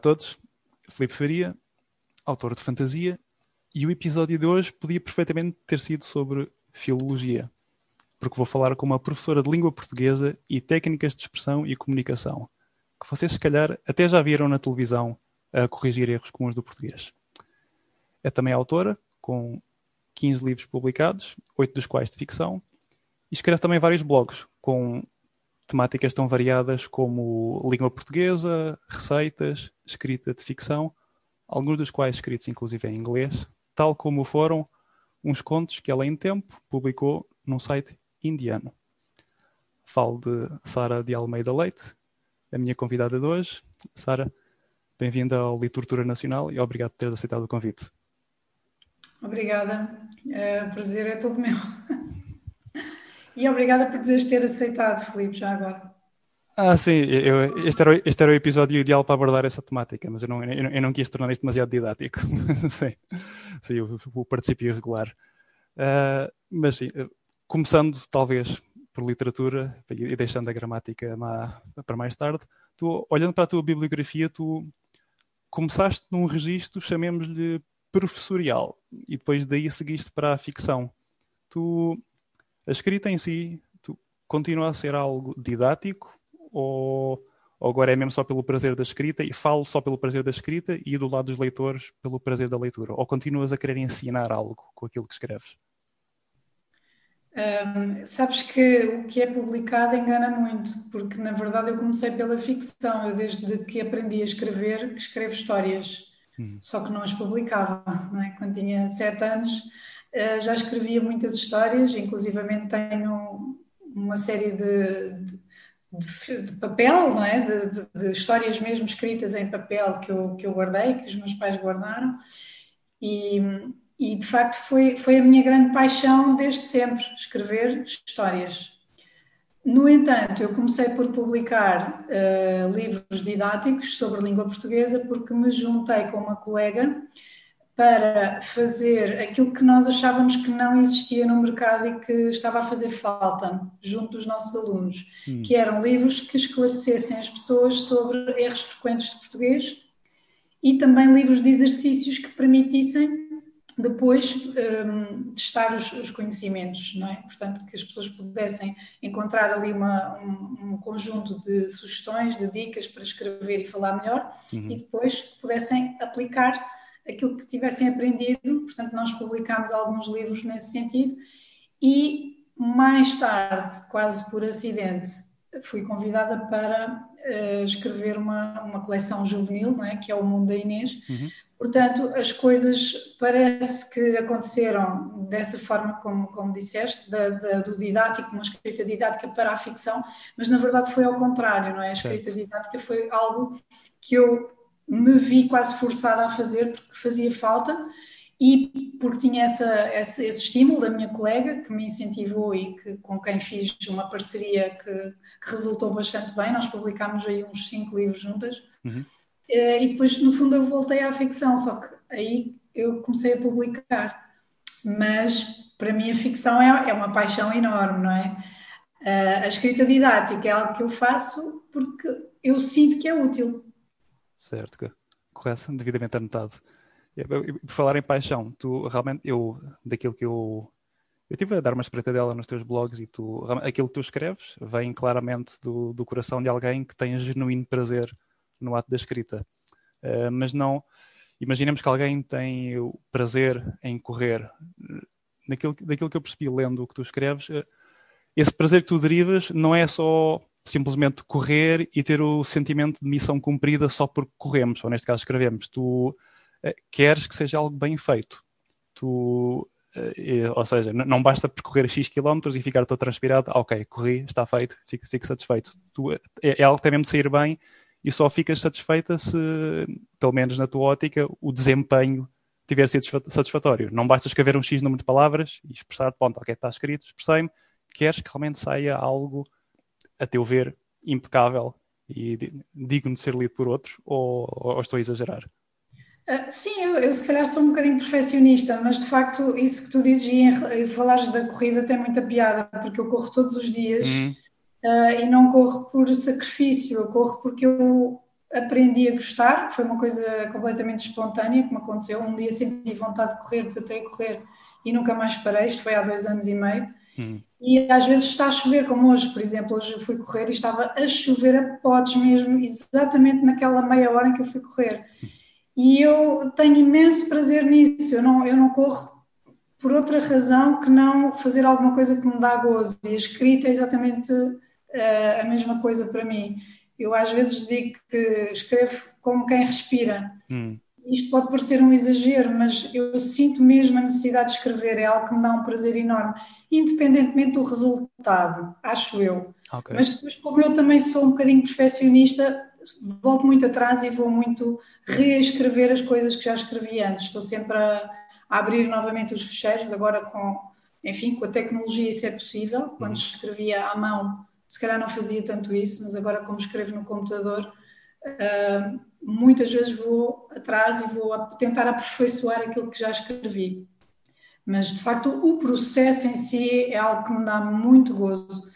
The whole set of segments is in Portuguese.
a todos, Filipe Faria, autor de fantasia, e o episódio de hoje podia perfeitamente ter sido sobre filologia, porque vou falar com uma professora de língua portuguesa e técnicas de expressão e comunicação, que vocês se calhar até já viram na televisão a corrigir erros comuns do português. É também autora, com 15 livros publicados, 8 dos quais de ficção, e escreve também vários blogs, com temáticas tão variadas como língua portuguesa, receitas, escrita de ficção, alguns dos quais escritos inclusive em inglês, tal como foram uns contos que ela em tempo publicou num site indiano. Falo de Sara de Almeida Leite, a minha convidada de hoje. Sara, bem-vinda ao Literatura Nacional e obrigado por teres aceitado o convite. Obrigada, é, o prazer é todo meu. E obrigada por dizeres ter aceitado, Filipe, já agora. Ah, sim, eu, este, era, este era o episódio ideal para abordar essa temática, mas eu não, eu eu não quis tornar isto demasiado didático. sim, sim, o, o participio irregular. Uh, mas sim, começando talvez por literatura e deixando a gramática para mais tarde, tu, olhando para a tua bibliografia, tu começaste num registro, chamemos-lhe professorial, e depois daí seguiste para a ficção. Tu a escrita em si tu, continua a ser algo didático ou, ou, agora é mesmo só pelo prazer da escrita e falo só pelo prazer da escrita e do lado dos leitores pelo prazer da leitura? Ou continuas a querer ensinar algo com aquilo que escreves? Um, sabes que o que é publicado engana muito, porque na verdade eu comecei pela ficção, eu desde que aprendi a escrever, escrevo histórias, hum. só que não as publicava, não é? Quando tinha sete anos eh, já escrevia muitas histórias, inclusivamente tenho uma série de, de, de, de papel, não é? De, de, histórias mesmo escritas em papel que eu, que eu guardei, que os meus pais guardaram, e, e de facto foi, foi a minha grande paixão desde sempre, escrever histórias. No entanto, eu comecei por publicar uh, livros didáticos sobre língua portuguesa porque me juntei com uma colega para fazer aquilo que nós achávamos que não existia no mercado e que estava a fazer falta junto dos nossos alunos, hum. que eram livros que esclarecessem as pessoas sobre erros frequentes de português e também livros de exercícios que permitissem depois um, testar os, os, conhecimentos, não é? Portanto, que as pessoas pudessem encontrar ali uma, um, um, conjunto de sugestões, de dicas para escrever e falar melhor uhum. e depois pudessem aplicar aquilo que tivessem aprendido, portanto, nós publicámos alguns livros nesse sentido e mais tarde, quase por acidente, fui convidada para uh, escrever uma, uma coleção juvenil, não é? que é o Mundo da Inês. Uhum. Portanto, as coisas parece que aconteceram dessa forma como, como disseste, da, da, do didático, uma escrita didática para a ficção, mas na verdade foi ao contrário, não é? A escrita certo. didática foi algo que eu me vi quase forçada a fazer porque fazia falta e porque tinha essa, esse, esse, estímulo da minha colega que me incentivou e que, com quem fiz uma parceria que, que resultou bastante bem. Nós publicámos aí uns cinco livros juntas uhum. Eh, e depois, no fundo, eu voltei à ficção, só que aí eu comecei a publicar. Mas para mim a ficção é, é uma paixão enorme, não é? Eh, a escrita didática é algo que eu faço porque eu sinto que é útil Certo, correto, devidamente anotado. Por falar em paixão, tu realmente, eu, daquilo que eu. Eu estive a dar uma espreitadela nos teus blogs e tu, aquilo que tu escreves vem claramente do, do coração de alguém que tem genuíno prazer no ato da escrita. Uh, mas não. Imaginemos que alguém tem o prazer em correr. Naquilo, daquilo que eu percebi lendo o que tu escreves, uh, esse prazer que tu derivas não é só simplesmente correr e ter o sentimento de missão cumprida só porque corremos, ou neste caso escrevemos. Tu uh, queres que seja algo bem feito. Tu, uh, ou seja, não basta percorrer X quilómetros e ficar todo transpirado, ah, ok, corri, está feito, fico, fico satisfeito. Tu, é, é algo que tem mesmo de sair bem e só ficas satisfeita se, pelo menos na tua ótica, o desempenho tiver sido satisfatório. Não basta escrever um X número de palavras e expressar, ponto, ok, está escrito, expressei-me, queres que realmente saia algo a teu ver, impecável e digno de ser lido por outros, ou, ou estou a exagerar? Uh, sim, eu, eu, se calhar sou um bocadinho perfeccionista, mas de facto isso que tu dizes e, em, falares da corrida tem muita piada, porque eu corro todos os dias uhum. uh, e não corro por sacrifício, eu corro porque eu aprendi a gostar, foi uma coisa completamente espontânea que me aconteceu. Um dia senti vontade de correr, desatei a correr e nunca mais parei. Isto foi há dois anos e meio. Hum. E às vezes está a chover, como hoje, por exemplo. Hoje eu fui correr e estava a chover a potes mesmo, exatamente naquela meia hora em que eu fui correr. E eu tenho imenso prazer nisso. Eu não, eu não corro por outra razão que não fazer alguma coisa que me dá gozo. E a escrita é exatamente uh, a mesma coisa para mim. Eu às vezes digo que escrevo como quem respira. Hum. Isto pode parecer um exagero, mas eu sinto mesmo a necessidade de escrever, é algo que me dá um prazer enorme, independentemente do resultado, acho eu. Okay. Mas depois, como eu também sou um bocadinho perfeccionista, volto muito atrás e vou muito reescrever as coisas que já escrevi antes. Estou sempre a, a abrir novamente os fecheiros, agora com, enfim, com a tecnologia isso é possível. Quando uhum. escrevia à mão, se calhar não fazia tanto isso, mas agora como escrevo no computador, uh, muitas vezes vou atrás e vou tentar aperfeiçoar aquilo que já escrevi. Mas de facto o processo em si é algo que me dá muito gozo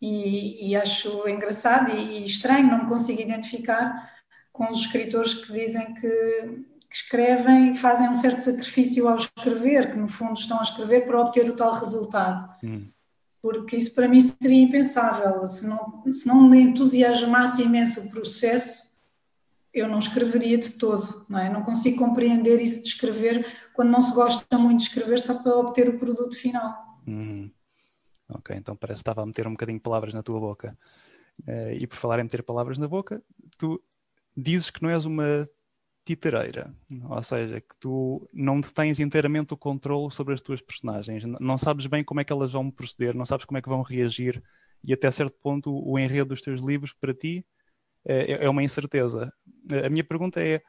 e, e acho engraçado e, e, estranho, não me consigo identificar com os escritores que dizem que, que escrevem, fazem um certo sacrifício ao escrever, que no fundo estão a escrever para obter o tal resultado. Hum porque isso para mim seria impensável. Se não, se não me entusiasmasse imenso o processo, eu não escreveria de todo, não é? Não consigo compreender isso de escrever quando não se gosta muito de escrever só para obter o produto final. Uhum. Ok, então parece que estava a meter um bocadinho palavras na tua boca. Uh, e por falar em meter palavras na boca, tu dizes que não és uma titareira, ou seja, que tu não tens inteiramente o controle sobre as tuas personagens, não sabes bem como é que elas vão proceder, não sabes como é que vão reagir e até certo ponto o enredo dos teus livros para ti é, é uma incerteza. A minha pergunta é: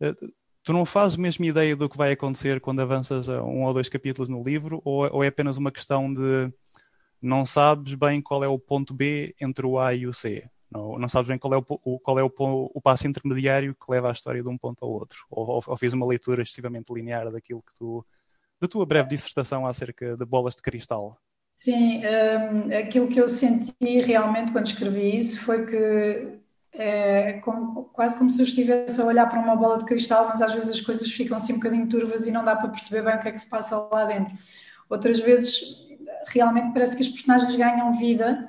eh, tu não fazes mesmo ideia do que vai acontecer quando avanças a um ou dois capítulos no livro, ou, ou é apenas uma questão de não sabes bem qual é o ponto B entre o A e o C? Não, não sabes bem qual é, o, qual é o, o, passo intermediário que leva a história de um ponto ao outro. Ou, ou, ou fiz uma leitura excessivamente linear daquilo que tu. da tua breve dissertação acerca de bolas de cristal. Sim, um, aquilo que eu senti realmente quando escrevi isso foi que é como, quase como se eu estivesse a olhar para uma bola de cristal, mas às vezes as coisas ficam assim um bocadinho turvas e não dá para perceber bem o que é que se passa lá dentro. Outras vezes, realmente parece que as personagens ganham vida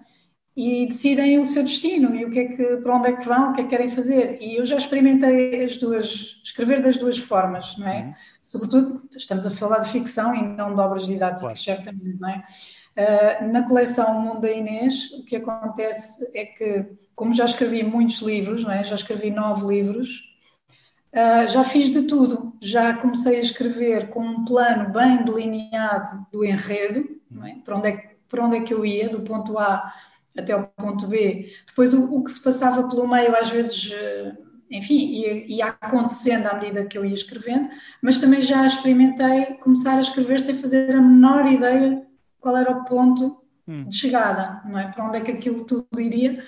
e decidem o seu destino e o que é que, para onde é que vão, o que é que querem fazer. E eu já experimentei as duas, escrever das duas formas, não é? Uhum. Sobretudo, estamos a falar de ficção e não de obras didáticas, claro. certamente, não é? Uh, na coleção Mundo da Inês, o que acontece é que, como já escrevi muitos livros, é? já escrevi nove livros, uh, já fiz de tudo. Já comecei a escrever com um plano bem delineado do enredo, é? para, onde é, para onde é que eu ia, do ponto A até ao ponto B. Depois, o, o que se passava pelo meio, às vezes, eh, enfim, ia, acontecendo à medida que eu ia escrevendo, mas também já experimentei começar a escrever sem fazer a menor ideia qual era o ponto hum. de chegada, não é? Para onde é que aquilo tudo iria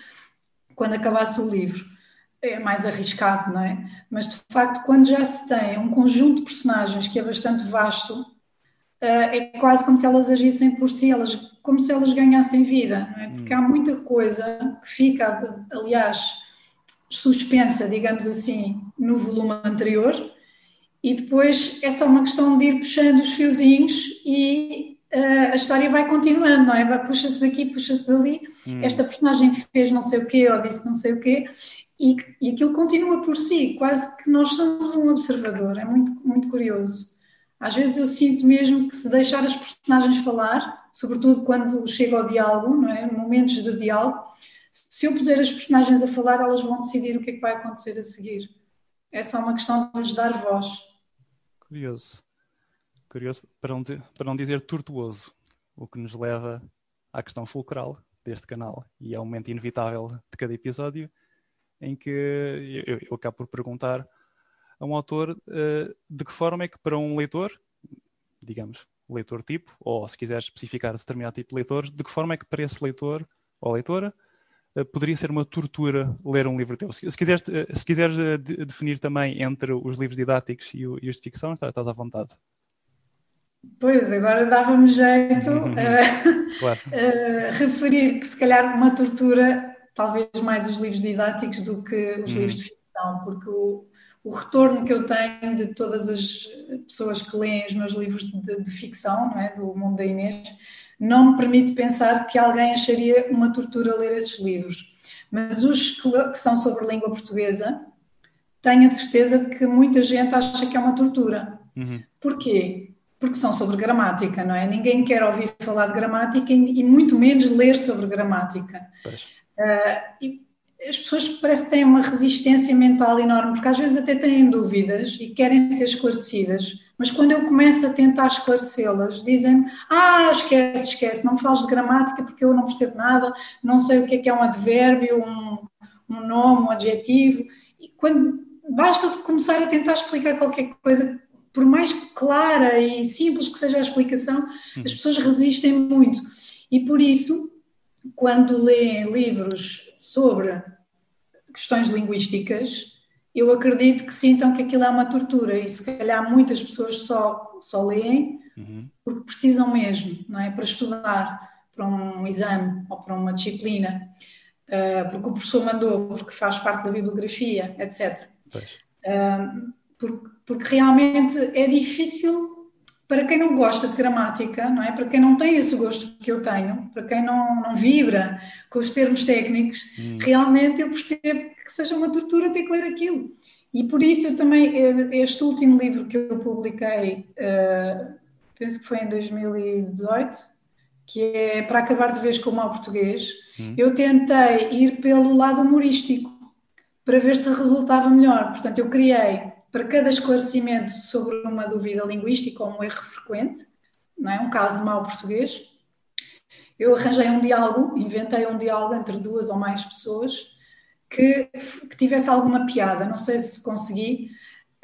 quando acabasse o livro. É mais arriscado, não é? Mas de facto, quando já se tem um conjunto de personagens que é bastante vasto, eh, é quase como se elas agissem por si, elas, como se elas ganhassem vida, não é? Porque hum. há muita coisa que fica, aliás, suspensa, digamos assim, no volume anterior, e depois é só uma questão de ir puxando os fiozinhos e a história vai continuando, não é? Puxa-se daqui, puxa-se dali. Hum. Esta personagem fez não sei o quê ou disse não sei o quê, e, e aquilo continua por si, quase que nós somos um observador. É muito, muito curioso. Às vezes eu sinto mesmo que se deixar as personagens falar, sobretudo quando chega ao diálogo, não é? momentos de diálogo, se eu puser as personagens a falar, elas vão decidir o que é que vai acontecer a seguir. É só uma questão de lhes dar voz. Curioso curioso, para não, dizer, para não dizer tortuoso, o que nos leva à questão fulcral deste canal. E é um momento inevitável de cada episódio em que eu, eu acabo por perguntar a um autor uh, de que forma é que para um leitor, digamos, leitor tipo, ou se quiser especificar determinado tipo de leitor, de que forma é que para esse leitor ou leitora uh, poderia ser uma tortura ler um livro teu? Se, se quiseres, uh, se quiseres definir também entre os livros didáticos e, os de ficção, estás à vontade. Pois, agora dava-me jeito a, claro. a, referir que se calhar uma tortura, talvez mais os livros didáticos do que os uhum. livros de ficção. porque o, o retorno que eu tenho de todas as pessoas que leem os meus livros de, de ficção, não é? do mundo da Inês, não me permite pensar que alguém acharia uma tortura ler esses livros. Mas os que, que são sobre língua portuguesa, tenho a certeza de que muita gente acha que é uma tortura. Uhum. Porquê? Porque são sobre gramática, não é? Ninguém quer ouvir falar de gramática e, e muito menos ler sobre gramática. Uh, e as pessoas parece que têm uma resistência mental enorme, porque às vezes até têm dúvidas e querem ser esclarecidas, mas quando eu começo a tentar esclarecê-las, dizem-me: Ah, esquece, esquece, não fales de gramática porque eu não percebo nada, não sei o que é que é um advérbio, um, um nome, um adjetivo. E quando basta começar a tentar explicar qualquer coisa, por mais clara e simples que seja a explicação, hum. as pessoas resistem muito. E por isso, quando leem livros sobre questões linguísticas, eu acredito que sintam que aquilo é uma tortura e se calhar muitas pessoas só, só leem uhum. porque precisam mesmo, não é? Para estudar para um exame ou para uma disciplina, uh, porque o professor mandou, porque faz parte da bibliografia, etc. Uh, porque, porque realmente é difícil para quem não gosta de gramática, não é? Para quem não tem esse gosto que eu tenho, para quem não, não vibra com os termos técnicos, hum. realmente eu percebo que seja uma tortura ter que ler aquilo. E por isso eu também, eh, este último livro que eu publiquei, uh, penso que foi em 2018, que é Para Acabar de Vez com o Mal Português, hum. eu tentei ir pelo lado humorístico, para ver se resultava melhor. Portanto, eu criei para cada esclarecimento sobre uma dúvida linguística ou um erro frequente, não é? um caso de mau português, eu arranjei um diálogo, inventei um diálogo entre duas ou mais pessoas que, que tivesse alguma piada. Não sei se consegui.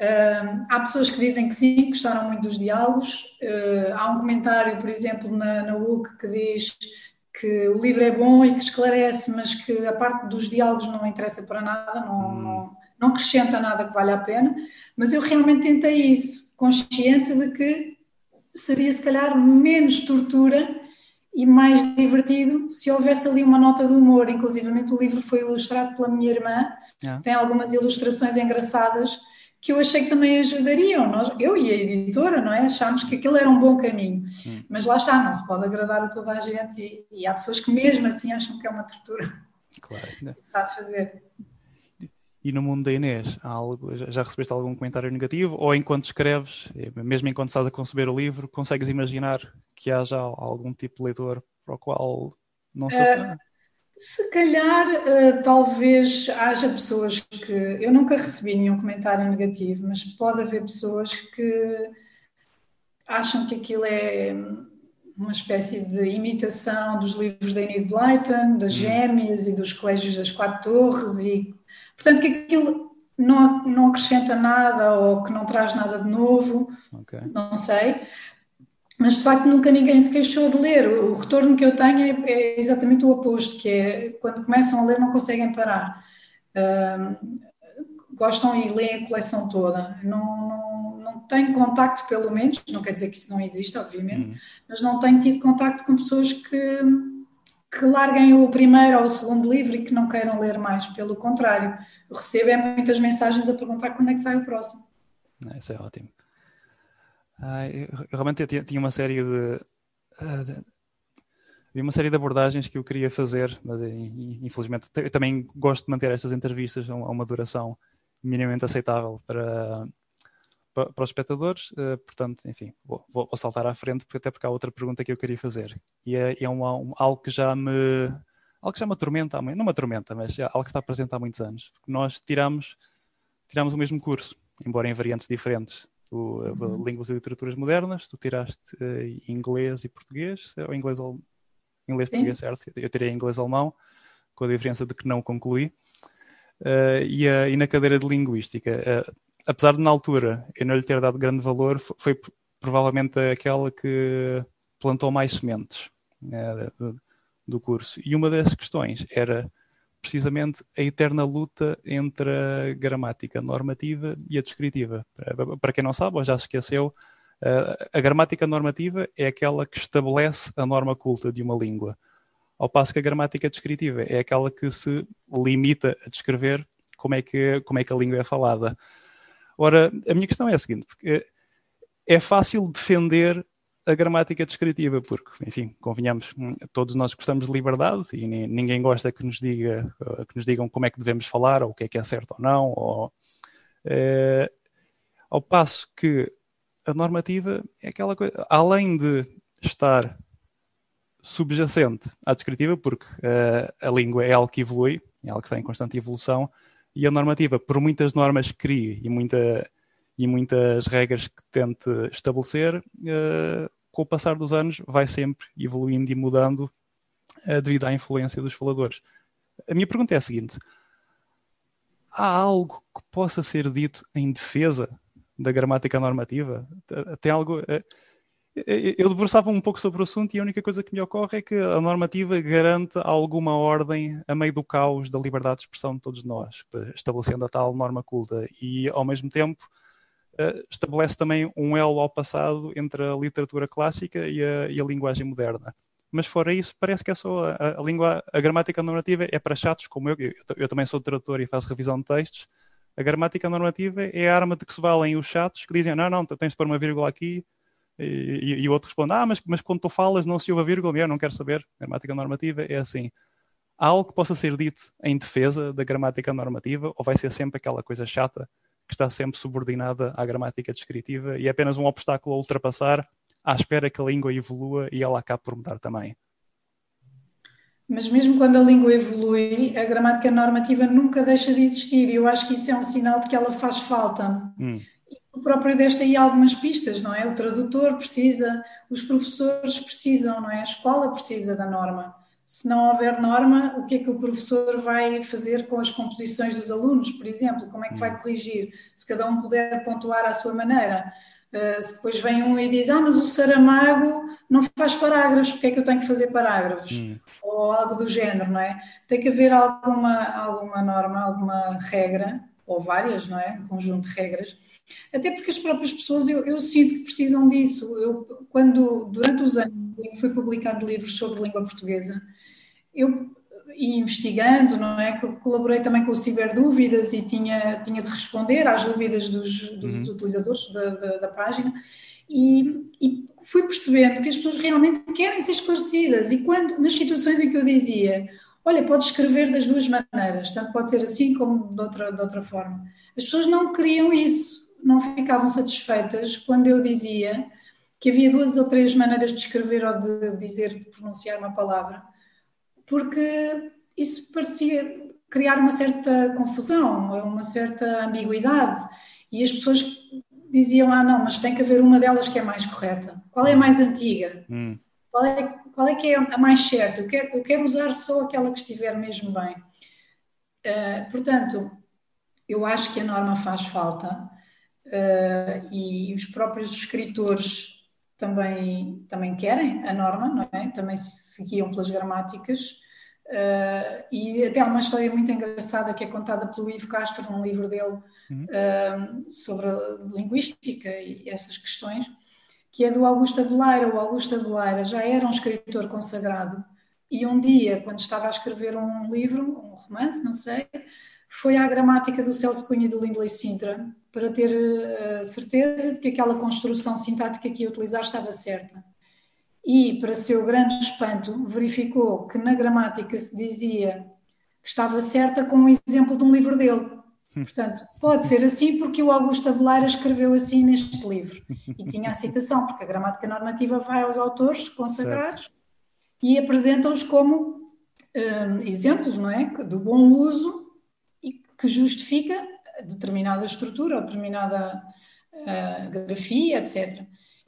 Uh, há pessoas que dizem que sim, gostaram muito dos diálogos. Uh, há um comentário, por exemplo, na, na UC que diz que o livro é bom e que esclarece, mas que a parte dos diálogos não interessa para nada, não, hum. não, não acrescenta nada que valha a pena, mas eu realmente tentei isso, consciente de que seria se calhar menos tortura e mais divertido se houvesse ali uma nota de humor. Inclusivamente o livro foi ilustrado pela minha irmã, é. tem algumas ilustrações engraçadas que eu achei que também ajudariam. Nós, eu e a editora, não é? Achámos que aquilo era um bom caminho. Sim. Mas lá está, não se pode agradar a toda a gente e, e há pessoas que mesmo assim acham que é uma tortura. Claro. Está a fazer. E no mundo da Inês, algo, já recebeste algum comentário negativo? Ou enquanto escreves, mesmo enquanto estás a conceber o livro, consegues imaginar que haja algum tipo de leitor para o qual não se uh, Se calhar, uh, talvez haja pessoas que. Eu nunca recebi nenhum comentário negativo, mas pode haver pessoas que acham que aquilo é uma espécie de imitação dos livros da Enid Blyton, das hum. Gêmeas e dos Colégios das Quatro Torres e Portanto, que aquilo não, não acrescenta nada ou que não traz nada de novo, okay. não sei. Mas de facto nunca ninguém se queixou de ler. O retorno que eu tenho é, é exatamente o oposto, que é quando começam a ler não conseguem parar. Um, gostam e leem a coleção toda. Não, não, não tenho contacto, pelo menos, não quer dizer que isso não exista, obviamente, uhum. mas não tenho tido contacto com pessoas que que larguem o primeiro ou o segundo livro e que não queiram ler mais. Pelo contrário, recebo é muitas mensagens a perguntar quando é que sai o próximo. Isso é ótimo. Ah, eu, realmente eu tinha uma série de, ah, de, uma série de abordagens que eu queria fazer, mas eh, infelizmente eu também gosto de manter estas entrevistas a uma duração minimamente aceitável para, para, os espectadores. Uh, portanto, enfim, vou, vou, saltar à frente, porque até porque há outra pergunta que eu queria fazer. E é, é um, um, algo que já me. Algo que já me atormenta, não me atormenta, mas é algo que está presente há muitos anos. Porque nós tiramos, tiramos o mesmo curso, embora em variantes diferentes. Tu, eh, uhum. Línguas e Literaturas Modernas, tu tiraste uh, inglês e português, ou inglês, inglês português, certo? Eu tirei inglês-alemão, com a diferença de que não concluí. Uh, e, e, na cadeira de Linguística, uh, apesar de na altura eu não lhe ter dado grande valor, foi, provavelmente aquela que plantou mais sementes né, do, curso. E uma das questões era precisamente a eterna luta entre a gramática normativa e a descritiva. Para, quem não sabe, ou já esqueceu, a gramática normativa é aquela que estabelece a norma culta de uma língua, ao passo que a gramática descritiva é aquela que se limita a descrever como é que, como é que a língua é falada. Ora, a minha questão é a seguinte, porque é fácil defender a gramática descritiva, porque, enfim, convenhamos, hum, todos nós gostamos de liberdade e ninguém gosta que nos, diga, que nos digam como é que devemos falar, ou o que é que é certo ou não, ou, é, ao passo que a normativa é aquela coisa, além de estar subjacente à descritiva, porque uh, a língua é algo que evolui, é algo que está em constante evolução, e a normativa, por muitas normas que crie e, muita, e muitas regras que tente estabelecer, uh, com o passar dos anos vai sempre evoluindo e mudando uh, devido à influência dos faladores. A minha pergunta é a seguinte: há algo que possa ser dito em defesa da gramática normativa? Tem algo. Uh, eu debruçava um pouco sobre o assunto e a única coisa que me ocorre é que a normativa garante alguma ordem a meio do caos da liberdade de expressão de todos nós, estabelecendo a tal norma culta e, ao mesmo tempo, eh, estabelece também um elo ao passado entre a literatura clássica e a, e a linguagem moderna. Mas fora isso, parece que é só a, a, língua, a gramática normativa é para chatos como eu, eu, eu também sou tradutor e faço revisão de textos. A gramática normativa é a arma de que se valem os chatos que dizem: não, não, tens de pôr uma vírgula aqui, e, e, o outro responde: Ah, mas, mas quando tu falas não se ouve a vírgula, eu não quero saber. Gramática normativa é assim. Há algo que possa ser dito em defesa da gramática normativa ou vai ser sempre aquela coisa chata que está sempre subordinada à gramática descritiva e é apenas um obstáculo a ultrapassar à espera que a língua evolua e ela acabe por mudar também? Mas mesmo quando a língua evolui, a gramática normativa nunca deixa de existir e eu acho que isso é um sinal de que ela faz falta. Hum o próprio deste aí algumas pistas, não é? O tradutor precisa, os professores precisam, não é? A escola precisa da norma. Se não houver norma, o que é que o professor vai fazer com as composições dos alunos, por exemplo? Como é que vai hum. corrigir? Se cada um puder pontuar à sua maneira. Uh, se depois vem um e diz, ah, mas o Saramago não faz parágrafos, porque é que eu tenho que fazer parágrafos? Hum. Ou algo do género, não é? Tem que haver alguma, alguma norma, alguma regra, ou várias, não é? Um conjunto de regras, até porque as próprias pessoas, eu, eu, sinto que precisam disso. Eu, quando, durante os anos em que fui publicando livros sobre língua portuguesa, eu, e investigando, não é? Colaborei também com o Ciberdúvidas e tinha, tinha de responder às dúvidas dos, dos uhum. utilizadores da, da, da página, e, e, fui percebendo que as pessoas realmente querem ser esclarecidas. E quando, nas situações em que eu dizia, olha, pode escrever das duas maneiras, tanto pode ser assim como de outra, de outra forma, as pessoas não queriam isso não ficavam satisfeitas quando eu dizia que havia duas ou três maneiras de escrever ou de dizer, de pronunciar uma palavra, porque isso parecia criar uma certa confusão, uma certa ambiguidade, e as pessoas diziam, ah não, mas tem que haver uma delas que é mais correta. Qual é a mais antiga? Hum. Qual, é, qual é que é a mais certa? Eu quero, eu quero usar só aquela que estiver mesmo bem. Uh, portanto, eu acho que a norma faz falta, uh, e os próprios escritores também, também querem a norma, não é? Também se guiam pelas gramáticas. Uh, e até há uma história muito engraçada que é contada pelo Ivo Castro num livro dele uhum. uh, sobre linguística e essas questões, que é do Augusto Abeleira. O Augusto Abeleira já era um escritor consagrado e um dia, quando estava a escrever um livro, um romance, não sei, foi à gramática do Celso Cunha e do Lindley Sintra para ter uh, certeza de que aquela construção sintática que ia utilizar estava certa. E, para seu grande espanto, verificou que na gramática se dizia que estava certa com um exemplo de um livro dele. Portanto, pode ser assim porque o Augusto Abeleira escreveu assim neste livro. E tinha a citação, porque a gramática normativa vai aos autores consagrados certo. e apresentam-os como um, exemplos, não é? Do bom uso e que justifica determinada estrutura ou determinada uh, grafia, etc.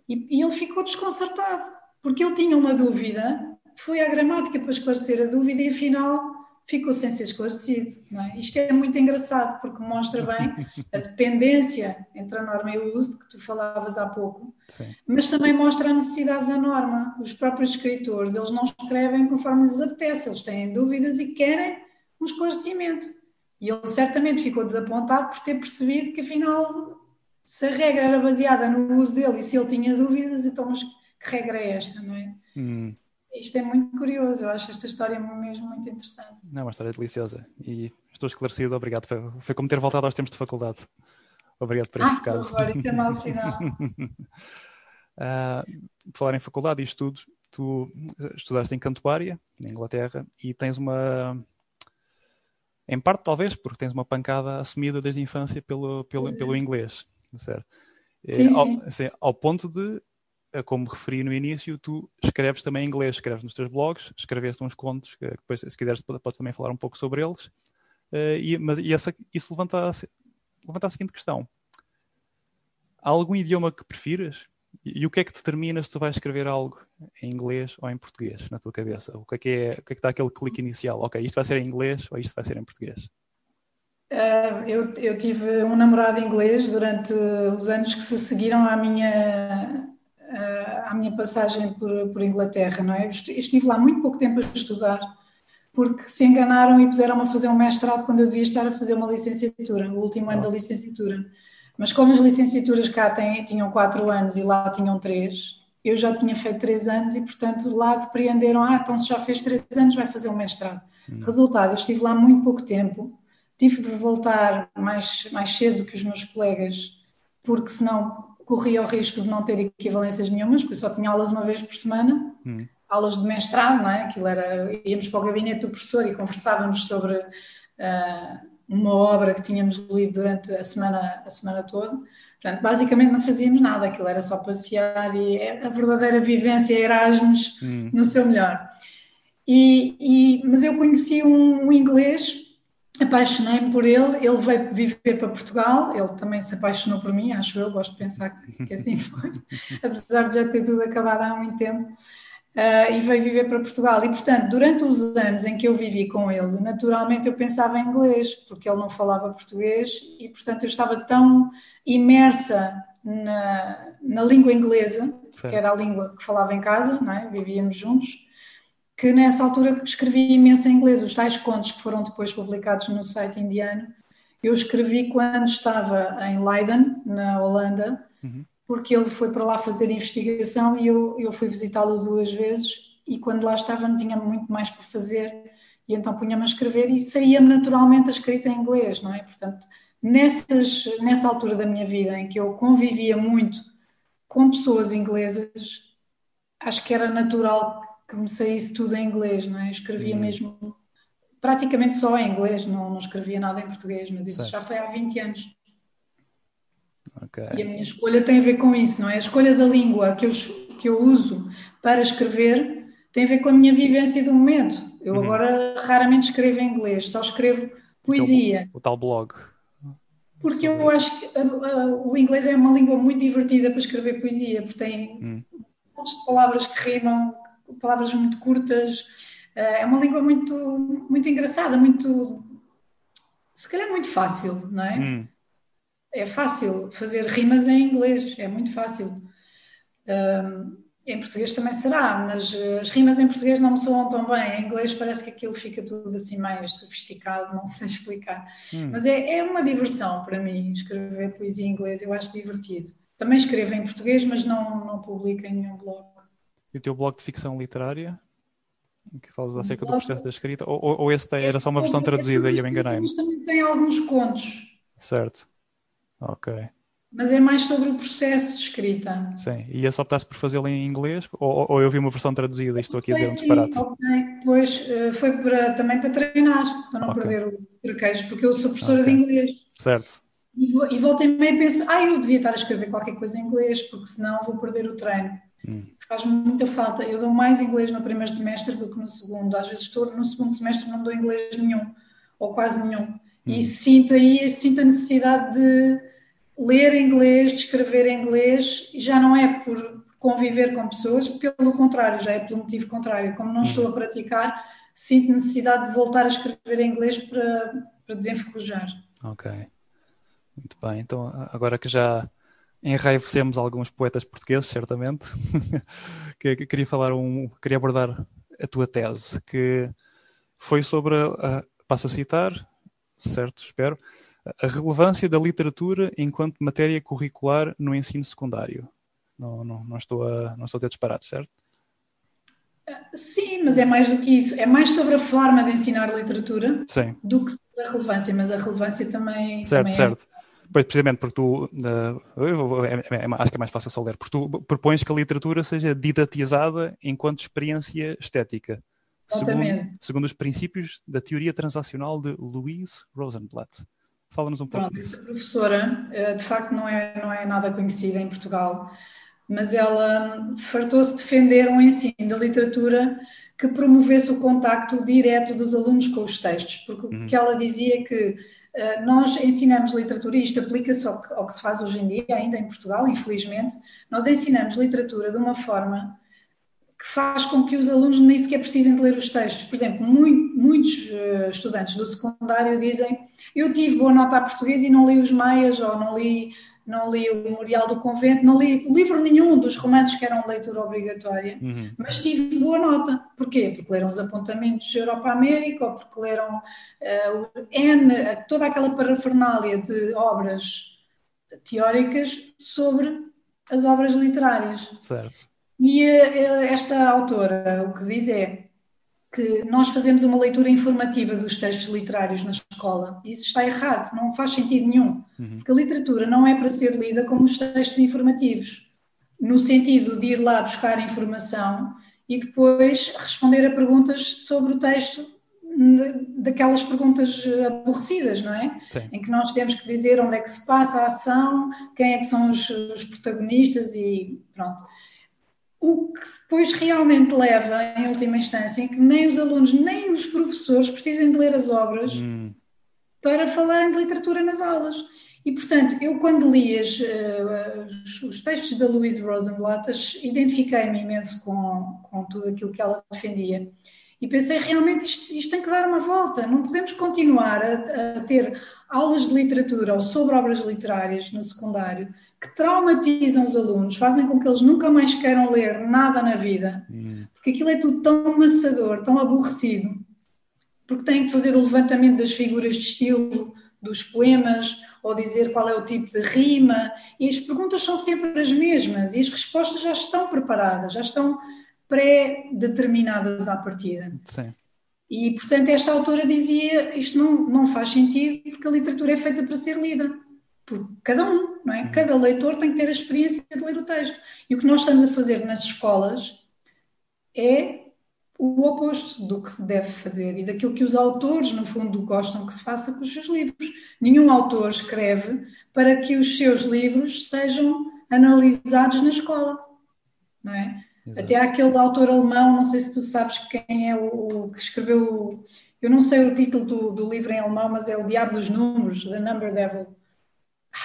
E, e, ele ficou desconcertado, porque ele tinha uma dúvida, foi à gramática para esclarecer a dúvida e afinal ficou sem ser esclarecido. É? Isto é muito engraçado, porque mostra bem a dependência entre a norma e o uso, que tu falavas há pouco, Sim. mas também mostra a necessidade da norma. Os próprios escritores, eles não escrevem conforme lhes apetece, eles têm dúvidas e querem um esclarecimento. E ele certamente ficou desapontado por ter percebido que, afinal, se a regra era baseada no uso dele e se ele tinha dúvidas, então, mas que regra é esta, não é? Hum. Isto é muito curioso, eu acho esta história mesmo muito interessante. Não, é uma história deliciosa e estou esclarecido, obrigado. Foi, foi como ter voltado aos tempos de faculdade. Obrigado por este ah, bocado. Agora, isso é mau sinal. uh, falar em faculdade e estudos, tu estudaste em Cantuária, na Inglaterra, e tens uma. Em parte, talvez, porque tens uma pancada assumida desde a infância pelo, pelo, pelo inglês. Certo? Sim, ao, sim. Assim, ao ponto de como referi no início, tu escreves também em inglês, escreves nos teus blogs, escreveste uns contos, que depois, se quiseres, podes também falar um pouco sobre eles. Uh, e, mas e essa, isso levanta a, levanta a seguinte questão: há algum idioma que prefiras? E, e, o que é que determina se tu vais escrever algo em inglês ou em português na tua cabeça? O que é que, é, o que, é que dá aquele clique inicial? Ok, isto vai ser em inglês ou isto vai ser em português? Uh, eu, eu tive um namorado inglês durante os anos que se seguiram à minha à minha passagem por, por Inglaterra, não é? estive lá muito pouco tempo a estudar, porque se enganaram e puseram-me a fazer um mestrado quando eu devia estar a fazer uma licenciatura, o último ano da licenciatura. Mas como as licenciaturas cá têm, tinham quatro anos e lá tinham três, eu já tinha feito três anos e, portanto, lá depreenderam, ah, então se já fez três anos vai fazer um mestrado. Hum. Resultado, eu estive lá muito pouco tempo, tive de voltar mais, mais cedo que os meus colegas, porque senão corria o risco de não ter equivalências nenhumas, porque eu só tinha aulas uma vez por semana, hum. aulas de mestrado, não é? Aquilo era, íamos para o gabinete do professor e conversávamos sobre uh, uma obra que tínhamos lido durante a semana, a semana toda. Portanto, basicamente não fazíamos nada, aquilo era só passear e é a verdadeira vivência Erasmus hum. no seu melhor. E, e, mas eu conheci um, um inglês apaixonei-me por ele, ele veio viver para Portugal, ele também se apaixonou por mim, acho eu, gosto de pensar que assim foi, apesar de já ter tudo acabado há muito tempo, uh, e veio viver para Portugal. E, portanto, durante os anos em que eu vivi com ele, naturalmente eu pensava em inglês, porque ele não falava português, e, portanto, eu estava tão imersa na, na língua inglesa, certo. que era a língua que falava em casa, não é? vivíamos juntos, que nessa altura escrevi imenso em inglês. Os tais contos que foram depois publicados no site indiano, eu escrevi quando estava em Leiden, na Holanda, uhum. porque ele foi para lá fazer investigação e eu, eu fui visitá-lo duas vezes. E quando lá estava, não tinha muito mais para fazer, e então punha-me a escrever e saía-me naturalmente a escrita em inglês, não é? Portanto, nessas, nessa altura da minha vida em que eu convivia muito com pessoas inglesas, acho que era natural me saísse tudo em inglês, não é? Eu escrevia hum. mesmo praticamente só em inglês, não, não escrevia nada em português, mas isso certo. já foi há 20 anos. Okay. E a minha escolha tem a ver com isso, não é? A escolha da língua que eu, que eu uso para escrever tem a ver com a minha vivência do momento. Eu uhum. agora raramente escrevo em inglês, só escrevo poesia. O, o tal blog. Porque eu acho que a, a, o inglês é uma língua muito divertida para escrever poesia, porque tem hum. de palavras que rimam, palavras muito curtas. Eh, é uma língua muito, muito engraçada, muito. se calhar muito fácil, não é? Hum. É fácil fazer rimas em inglês, é muito fácil. Um, em português também será, mas eh, as rimas em português não me soam tão bem. Em inglês parece que aquilo fica tudo assim mais sofisticado, não sei explicar. Hum. Mas é, é uma diversão para mim escrever poesia em inglês, eu acho divertido. Também escrevo em português, mas não, não publico em nenhum blog. E o teu blog de ficção literária? Que falas acerca do processo da escrita? Ou, ou esse era só uma versão traduzida e eu enganei-me? também tem alguns contos. Certo. Ok. Mas é mais sobre o processo de escrita. Sim. E esse optaste por fazê-lo em inglês? Ou, ou eu vi uma versão traduzida e estou aqui a dizer um disparate? Ok. Pois uh, foi para, também para treinar, para não okay. perder o traquejo, porque eu sou professora okay. de inglês. Certo. E, e voltei meio e penso, ah, eu devia estar a escrever qualquer coisa em inglês, porque senão vou perder o treino. Hum faz muita falta. Eu dou mais inglês no primeiro semestre do que no segundo. Às vezes estou no segundo semestre não dou inglês nenhum, ou quase nenhum. E hum. sinto aí sinto a necessidade de ler inglês, de escrever inglês, e já não é por conviver com pessoas, pelo contrário, já é pelo motivo contrário. Como não hum. estou a praticar, sinto necessidade de voltar a escrever em inglês para, para desenferrujar. Ok. Muito bem. Então, agora que já enraivecemos alguns poetas portugueses, certamente. que, que, queria falar um, queria abordar a tua tese, que foi sobre, a, passo a citar, certo, espero, a relevância da literatura enquanto matéria curricular no ensino secundário. Não, não, não, estou, a, não estou a ter disparado, certo? Sim, mas é mais do que isso. É mais sobre a forma de ensinar literatura Sim. do que sobre a relevância, mas a relevância também, certo, também certo. É. Precisamente porque tu, uh, é, é, acho que é mais fácil só ler, porque tu propões que a literatura seja didatizada enquanto experiência estética. Segundo, segundo, os princípios da teoria transacional de Louise Rosenblatt. Fala-nos um pouco Pronto, disso. Essa professora, eh, de facto, não é, não é nada conhecida em Portugal, mas ela fartou-se defender um ensino da literatura que promovesse o contacto direto dos alunos com os textos, porque uhum. o que ela dizia é que nós ensinamos literatura, e isto aplica-se ao, ao, que se faz hoje em dia, ainda em Portugal, infelizmente, nós ensinamos literatura de uma forma que faz com que os alunos nem sequer precisem de ler os textos. Por exemplo, muito, muitos uh, estudantes do secundário dizem eu tive boa nota a português e não li os Maias ou não li, não li o Memorial do Convento, não li livro nenhum dos romances que eram leitura obrigatória, uhum. mas tive boa nota. Porquê? Porque leram os apontamentos de Europa-América ou porque leram uh, N, toda aquela parafernália de obras teóricas sobre as obras literárias. Certo. E uh, esta autora o que diz é que nós fazemos uma leitura informativa dos textos literários na escola. Isso está errado, não faz sentido nenhum. Uhum. Porque a literatura não é para ser lida como os textos informativos, no sentido de ir lá buscar informação e depois responder a perguntas sobre o texto, daquelas perguntas aborrecidas, não é? Sim. Em que nós temos que dizer onde é que se passa a ação, quem é que são os, os protagonistas e pronto o que depois realmente leva, em última instância, em que nem os alunos nem os professores precisem de ler as obras hum. para falarem de literatura nas aulas. E, portanto, eu quando li as, uh, os textos da Louise Rosenblatt, identifiquei-me imenso com, com tudo aquilo que ela defendia. E pensei, realmente, isto, isto tem que dar uma volta. Não podemos continuar a, a ter aulas de literatura ou sobre obras literárias no secundário que traumatizam os alunos, fazem com que eles nunca mais queiram ler nada na vida, hum. porque aquilo é tudo tão amassador, tão aborrecido, porque têm que fazer o levantamento das figuras de estilo, dos poemas, ou dizer qual é o tipo de rima, e as perguntas são sempre as mesmas, e as respostas já estão preparadas, já estão pré-determinadas à partida. Sim. E, portanto, esta autora dizia isto não, não faz sentido porque a literatura é feita para ser lida por cada um, não é? Uhum. Cada leitor tem que ter a experiência de ler o texto. E o que nós estamos a fazer nas escolas é o oposto do que se deve fazer e daquilo que os autores, no fundo, gostam que se faça com os seus livros. Nenhum autor escreve para que os seus livros sejam analisados na escola, não é? Exato. Até aquele autor alemão, não sei se tu sabes quem é o, o que escreveu, eu não sei o título do, do, livro em alemão, mas é O Diabo dos Números, The Number Devil.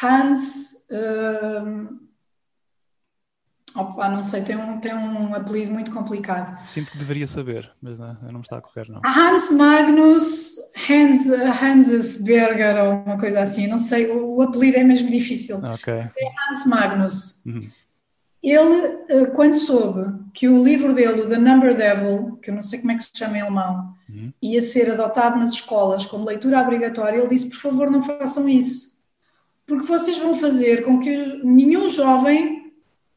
Hans. Um, opa, não sei, tem um, tem um apelido muito complicado. Sinto que deveria saber, mas não, não me está a correr, não. Hans Magnus Hans, Hansesberger, ou uma coisa assim, não sei, o, o apelido é mesmo difícil. Ok. É Hans Magnus. Uhum. Ele, eh, quando soube que o livro dele, o The Number Devil, que eu não sei como é que se chama em alemão, uhum. ia ser adotado nas escolas como leitura obrigatória, ele disse: por favor, não façam isso. Porque vocês vão fazer com que nenhum jovem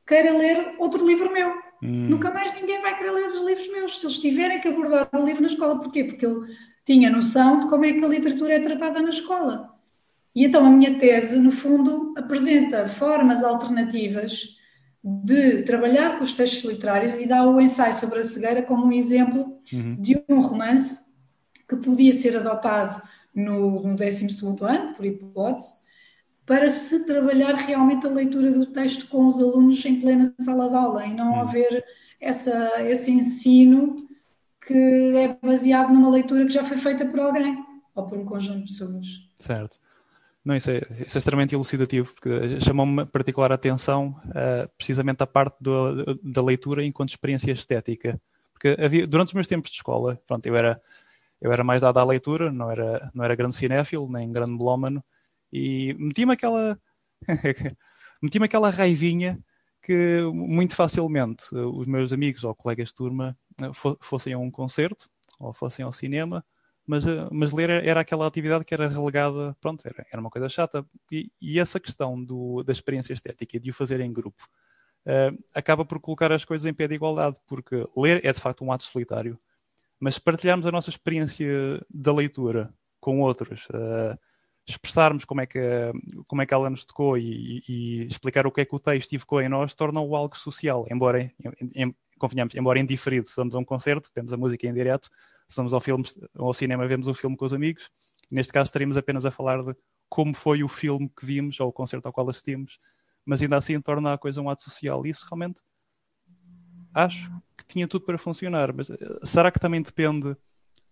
queira ler outro livro meu. Uhum. Nunca mais ninguém vai querer ler os livros meus. Se eles tiverem que abordar o livro na escola, porquê? Porque ele tinha noção de como é que a literatura é tratada na escola. E então a minha tese, no fundo, apresenta formas alternativas de trabalhar com os textos literários e dá o ensaio sobre a cegueira como um exemplo uhum. de um romance que podia ser adotado no, no 12 ano, por hipótese, para se trabalhar realmente a leitura do texto com os alunos em plena sala de aula e não uhum. haver essa, esse ensino que é baseado numa leitura que já foi feita por alguém ou por um conjunto de pessoas. Certo. Não, isso é, isso é extremamente elucidativo, porque chamou-me particular atenção uh, precisamente a parte do, da leitura enquanto experiência estética. Porque havia, durante os meus tempos de escola, pronto, eu era, eu era mais dado à leitura, não era, não era grande cinéfilo, nem grande melómano, e metia-me aquela, metia aquela raivinha que muito facilmente os meus amigos ou colegas de turma eh, fossem a um concerto ou fossem ao cinema mas, eh, mas ler era aquela atividade que era relegada, pronto, era, era uma coisa chata. E, e essa questão do, da experiência estética, de o fazer em grupo, uh, acaba por colocar as coisas em pé de igualdade, porque ler é de facto um ato solitário, mas partilharmos a nossa experiência da leitura com outros, uh, expressarmos como é, que, como é que ela nos tocou e, e, explicar o que é que o texto evocou em nós, torna-o algo social, embora, em, em, convenhamos, embora indiferido, se vamos a um concerto, vemos a música em direto, se vamos ao, filme, ao cinema, vemos o filme com os amigos, neste caso estaríamos apenas a falar de como foi o filme que vimos ou o concerto ao qual assistimos, mas ainda assim torna a coisa um ato social. E isso realmente acho que tinha tudo para funcionar. Mas eh, será que também depende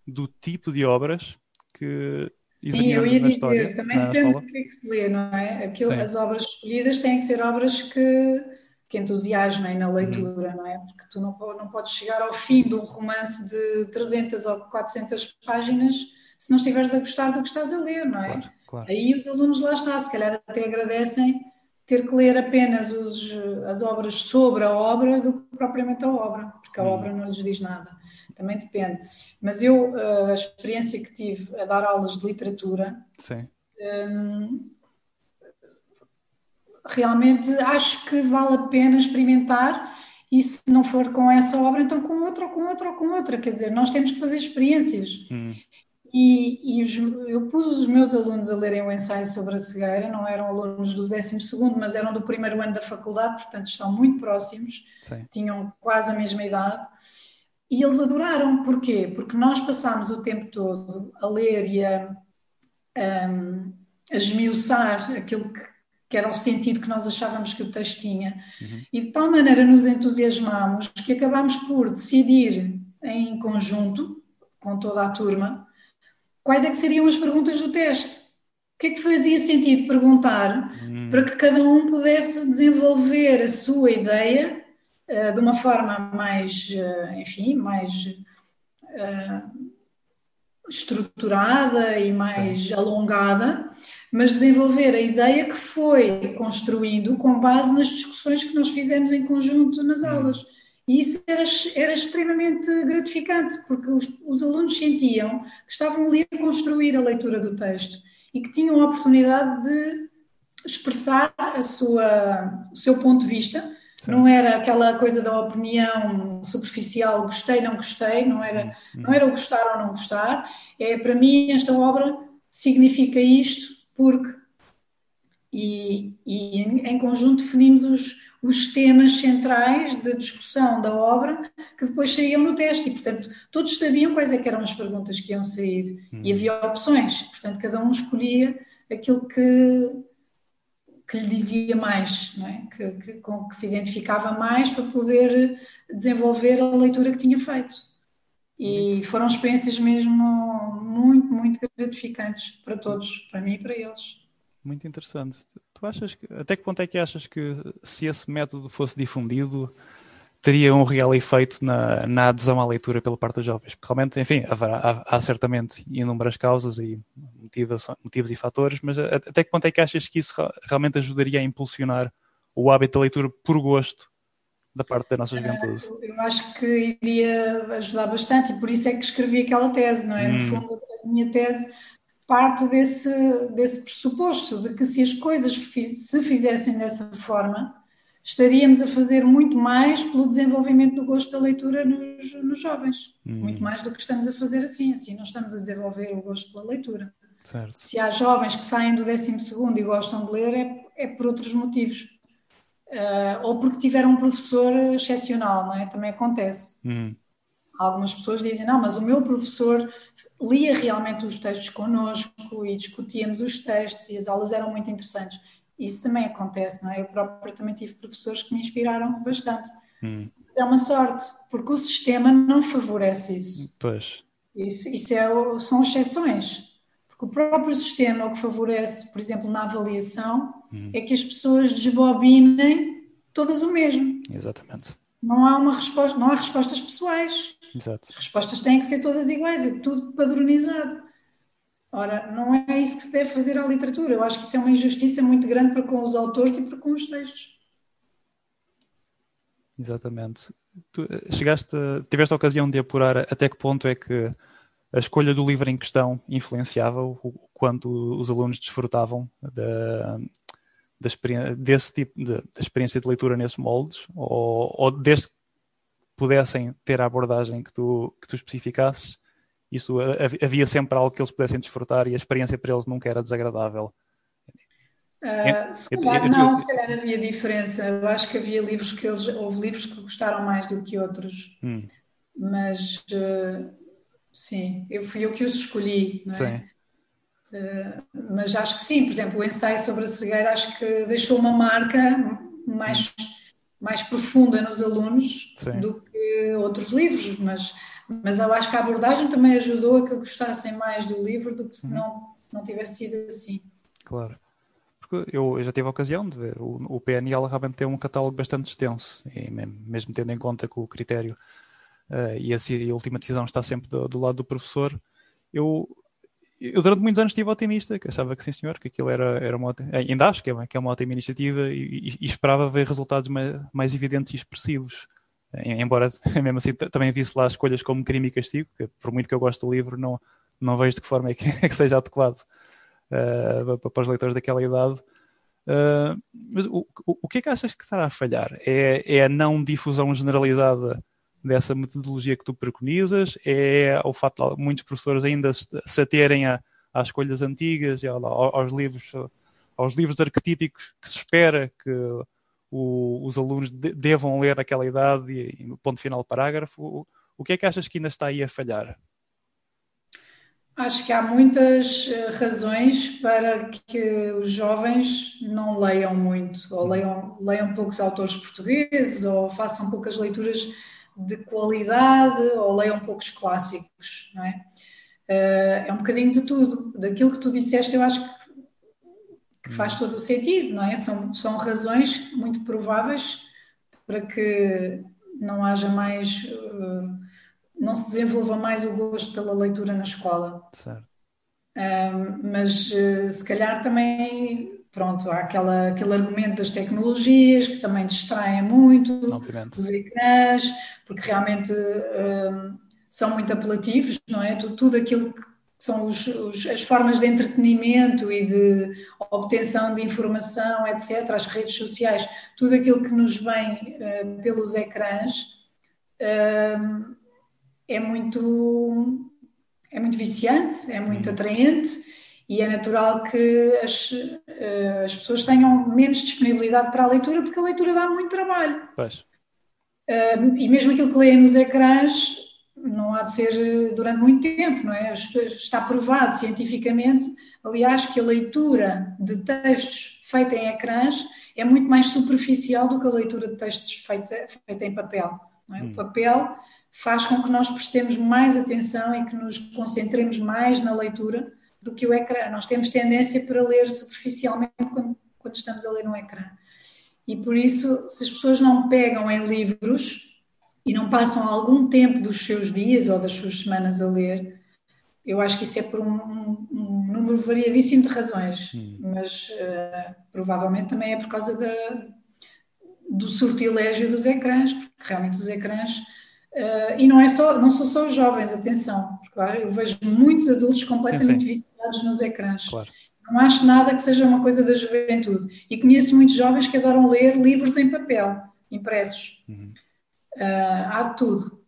do tipo de obras que Sim, eu ia dizer, história, também depende do que é que se lê, não é? Aquilo, as obras escolhidas têm que ser obras que, que entusiasmem na leitura, uhum. não é? Porque tu não, não podes chegar ao fim de um romance de 300 ou 400 páginas se não estiveres a gostar do que estás a ler, não é? Claro, claro. Aí os alunos lá está, se calhar até agradecem ter que ler apenas os, as obras sobre a obra do que propriamente a obra, porque a hum. obra não lhes diz nada. Também depende. Mas eu, eh, a experiência que tive a dar aulas de literatura, um, realmente acho que vale a pena experimentar e se não for com essa obra, então com outra, ou com outra, ou com outra. Quer dizer, nós temos que fazer experiências. Hum. E, e os, eu pus os meus alunos a lerem o ensaio sobre a cegueira, não eram alunos do 12, mas eram do primeiro ano da faculdade, portanto estão muito próximos, Sim. tinham quase a mesma idade. E eles adoraram, porquê? Porque nós passámos o tempo todo a ler e a, a, a esmiuçar aquilo que, que, era o sentido que nós achávamos que o texto tinha, uhum. e de tal maneira nos entusiasmámos que acabámos por decidir em conjunto, com toda a turma, quais é que seriam as perguntas do teste? O que é que fazia sentido perguntar hum. para que cada um pudesse desenvolver a sua ideia uh, de uma forma mais, uh, enfim, mais uh, estruturada e mais Sim. alongada, mas desenvolver a ideia que foi construindo com base nas discussões que nós fizemos em conjunto nas hum. E isso era, era extremamente gratificante, porque os, os, alunos sentiam que estavam ali a construir a leitura do texto e que tinham a oportunidade de expressar a sua, o seu ponto de vista. Sim. Não era aquela coisa da opinião superficial, gostei, não gostei, não era, hum, hum. não era o gostar ou não gostar. É, para mim, esta obra significa isto, porque. E, e em, em conjunto definimos os, os temas centrais de discussão da obra que depois saíam no teste e, portanto, todos sabiam quais é eram as perguntas que iam sair e havia opções, portanto, cada um escolhia aquilo que, que lhe dizia mais, é? que, que, com que se identificava mais para poder desenvolver a leitura que tinha feito. E foram experiências mesmo muito, muito gratificantes para todos, para mim e para eles. Muito interessante. Tu achas que, até que ponto é que achas que se esse método fosse difundido teria um real efeito na, na adesão à leitura pela parte dos jovens? Porque realmente, enfim, haverá, há, há certamente inúmeras causas e motivos, motivos e fatores, mas até que ponto é que achas que isso realmente ajudaria a impulsionar o hábito da leitura por gosto da parte da nossa juventude? Eu acho que iria ajudar bastante e por isso é que escrevi aquela tese, não é? Hum. No fundo, a minha tese parte desse, desse pressuposto de que se as coisas se fizessem dessa forma, estaríamos a fazer muito mais pelo desenvolvimento do gosto da leitura nos, nos jovens. Hum. Muito mais do que estamos a fazer assim. Assim não estamos a desenvolver o gosto pela leitura. Certo. Se há jovens que saem do 12 e gostam de ler, é, é por outros motivos. Uh, ou porque tiveram um professor excepcional, não é? Também acontece. Hum. Algumas pessoas dizem, não, mas o meu professor lia realmente os textos connosco e discutíamos os textos e as aulas eram muito interessantes. Isso também acontece, não é? Eu próprio também tive professores que me inspiraram bastante. Hum. É uma sorte, porque o sistema não favorece isso. Pois. Isso, isso é, são exceções. Porque o próprio sistema o que favorece, por exemplo, na avaliação, hum. é que as pessoas desbobinem todas o mesmo. Exatamente. Não há uma resposta, não há respostas pessoais. Exato. As respostas têm que ser todas iguais, é tudo padronizado. Ora, não é isso que se deve fazer à literatura. Eu acho que isso é uma injustiça muito grande para com os autores e para com os textos. Exatamente. Tu eh, chegaste, tiveste a ocasião de apurar até que ponto é que a escolha do livro em questão influenciava o quanto os alunos desfrutavam da, da experiência, desse tipo de, da experiência de leitura nesses moldes, ou, ou desde pudessem ter a abordagem que tu, que tu especificasses, isso havia sempre algo que eles pudessem desfrutar e a experiência para eles nunca era desagradável. Uh, se calhar, não, se calhar havia diferença. Eu acho que havia livros que eles, houve livros que gostaram mais do que outros. Hum. Mas uh, sim, eu fui eu que os escolhi, não é? Sim. Uh, mas acho que sim, por exemplo, o ensaio sobre a cegueira acho que deixou uma marca mais, hum. Mais profunda nos alunos sim. do que outros livros, mas, mas eu acho que a abordagem também ajudou a que gostassem mais do livro do que se, uhum. não, se não tivesse sido assim. Claro porque eu, eu, já tive a ocasião de ver, o, o PNL realmente tem um catálogo bastante extenso, e mesmo, tendo em conta que o critério uh, e, a, e, a, última decisão está sempre do, do, lado do professor, eu, eu durante muitos anos estive otimista, que achava que sim senhor, que aquilo era, era uma ainda acho que é, que é uma ótima iniciativa e, e, e esperava ver resultados mais, mais, evidentes e expressivos. Embora mesmo assim também visse lá escolhas como crime e castigo, que por muito que eu goste do livro, não, não vejo de que forma é que, é que seja adequado uh, para os leitores daquela idade. Uh, mas o, o, o, que é que achas que estará a falhar? É, é a não difusão generalizada dessa metodologia que tu preconizas? É o facto de muitos professores ainda se, aterem a, às escolhas antigas e aos livros, aos livros arquetípicos que se espera que o, os alunos de, devam ler naquela idade e, no ponto final parágrafo? O, o que é que achas que ainda está aí a falhar? Acho que há muitas eh, razões para que os jovens não leiam muito, ou uhum. leiam, leiam poucos autores portugueses, ou façam poucas leituras de qualidade, ou leiam poucos clássicos, não é? Eh, é um bocadinho de tudo. Daquilo que tu disseste, eu acho que faz uhum. todo o sentido, não é? São, são razões muito prováveis para que não haja mais. Uh, não se desenvolva mais o gosto pela leitura na escola. Certo. Mas uh, se calhar também, pronto, há aquela, aquele argumento das tecnologias que também distraem muito, os ecrãs, porque realmente um, são muito apelativos, não é? Tudo, tudo aquilo que são os, os, as formas de entretenimento e de obtenção de informação, etc., as redes sociais, tudo aquilo que nos vem uh, pelos ecrãs é muito, é muito viciante, é muito uhum. atraente e é natural que as, eh, as pessoas tenham menos disponibilidade para a leitura porque a leitura dá muito trabalho. Pois. e mesmo aquilo que leem nos ecrãs não há de ser durante muito tempo, não é? Está provado cientificamente, aliás, que a leitura de textos feita em ecrãs é muito mais superficial do que a leitura de textos feitos, feita em papel. É? Hum. O papel faz com que nós prestemos mais atenção e que nos concentremos mais na leitura do que o ecrã. Nós temos tendência para ler superficialmente quando, quando estamos a ler um ecrã. E por isso, se as pessoas não pegam em livros e não passam algum tempo dos seus dias ou das suas semanas a ler, eu acho que isso é por um, um, um número variadíssimo de razões, hum. mas uh, provavelmente também é por causa da, do sortilégio dos ecrãs, porque realmente os ecrãs Uh, e não, é só, não são só os jovens, atenção, porque eu vejo muitos adultos completamente sim, sim. viciados nos ecrãs. Claro. Não acho nada que seja uma coisa da juventude. E conheço muitos jovens que adoram ler livros em papel, impressos. Uhum. Uh, há de tudo.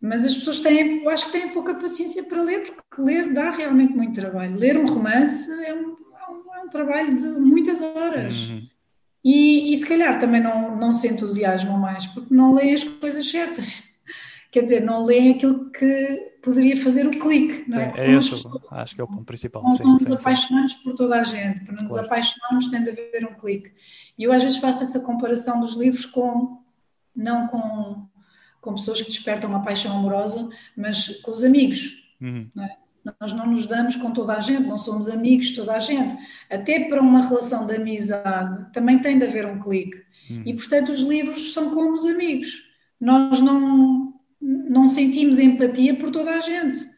Mas as pessoas têm, eu acho que têm pouca paciência para ler, porque ler dá realmente muito trabalho. Ler um romance é um, é um, é um trabalho de muitas horas. Uhum. E, e se calhar também não, não se entusiasmam mais, porque não leem as coisas certas quer dizer, não leem aquilo que poderia fazer o clique. Não é? Sim, é esse, acho que é o ponto principal. Não, sim, não nos sim, apaixonamos por toda a gente, para nos claro. apaixonarmos tem de haver um clique. E eu às vezes faço essa comparação dos livros com, não com, com pessoas que despertam uma paixão amorosa, mas com os amigos. Uhum. Não é? Nós não nos damos com toda a gente, não somos amigos de toda a gente. Até para uma relação de amizade também tem de haver um clique. Uhum. E portanto os livros são como os amigos. Nós não, não sentimos empatia por toda a gente.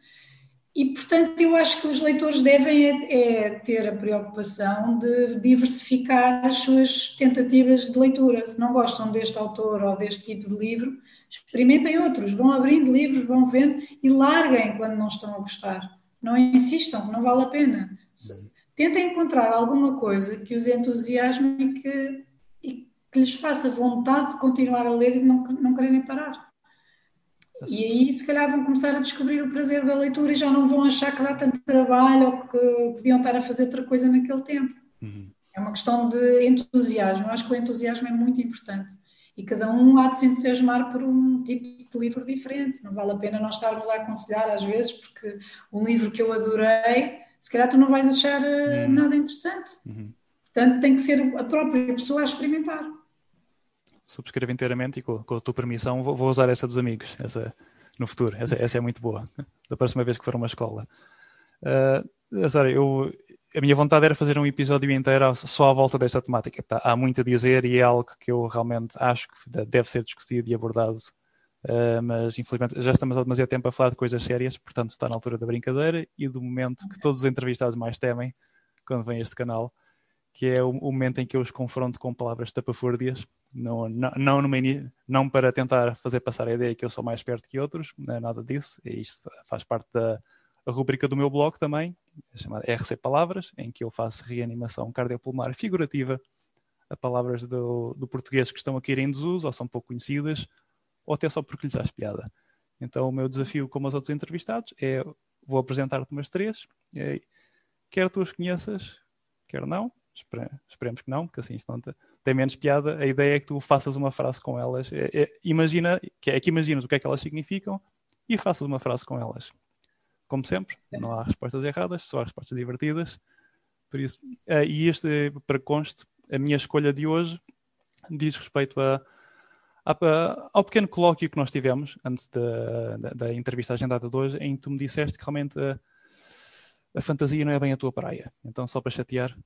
E, portanto, eu acho que os leitores devem é, é, ter a preocupação de diversificar as suas tentativas de leitura. Se não gostam deste autor ou deste tipo de livro, experimentem outros, vão abrindo livros, vão vendo e larguem quando não estão a gostar. Não insistam, não vale a pena. tentem encontrar alguma coisa que os entusiasme e que, e que lhes faça vontade de continuar a ler e não, não quererem parar. E aí, se calhar, vão começar a descobrir o prazer da leitura e já não vão achar que dá tanto trabalho ou que podiam estar a fazer outra coisa naquele tempo. Uhum. É uma questão de entusiasmo. Eu acho que o entusiasmo é muito importante. E cada um há de se entusiasmar por um tipo de livro diferente. Não vale a pena nós estarmos a aconselhar às vezes, porque um livro que eu adorei, se calhar tu não vais achar uhum. nada interessante. Uhum. Portanto, tem que ser a própria pessoa a experimentar subscrevo inteiramente e com, com a tua permissão vou, vou, usar essa dos amigos essa, no futuro. Essa, essa é muito boa, da próxima vez que for uma escola. Uh, Zara, eu, a minha vontade era fazer um episódio inteiro só à volta desta temática. Há muito a dizer e é algo que eu realmente acho que deve ser discutido e abordado. Uh, mas infelizmente já estamos há demasiado tempo a falar de coisas sérias, portanto está na altura da brincadeira e do momento que todos os entrevistados mais temem quando vem este canal, que é o, momento em que eu os confronto com palavras tapafúrdias não, não, não, numa, não para tentar fazer passar a ideia que eu sou mais esperto que outros, não é nada disso. E isto faz parte da rubrica do meu blog também, chamada RC Palavras, em que eu faço reanimação cardiopulmonar figurativa a palavras do, do português que estão a cair em desuso, ou são pouco conhecidas, ou até só porque lhes dá piada. Então o meu desafio, como os outros entrevistados, é vou apresentar-te umas três, e, quer tu as conheças, quer não, esperemos que não, porque assim isto não te, tem menos piada. A ideia é que tu faças uma frase com elas. É, é, imagina, que é que imaginas o que é que elas significam e faças uma frase com elas. Como sempre, não há respostas erradas, só há respostas divertidas. Por isso, uh, e este, para conste, a minha escolha de hoje diz respeito a, a, a, ao pequeno colóquio que nós tivemos antes da, da, da, entrevista agendada de hoje, em que tu me disseste que realmente a, a fantasia não é bem a tua praia. Então, só para chatear,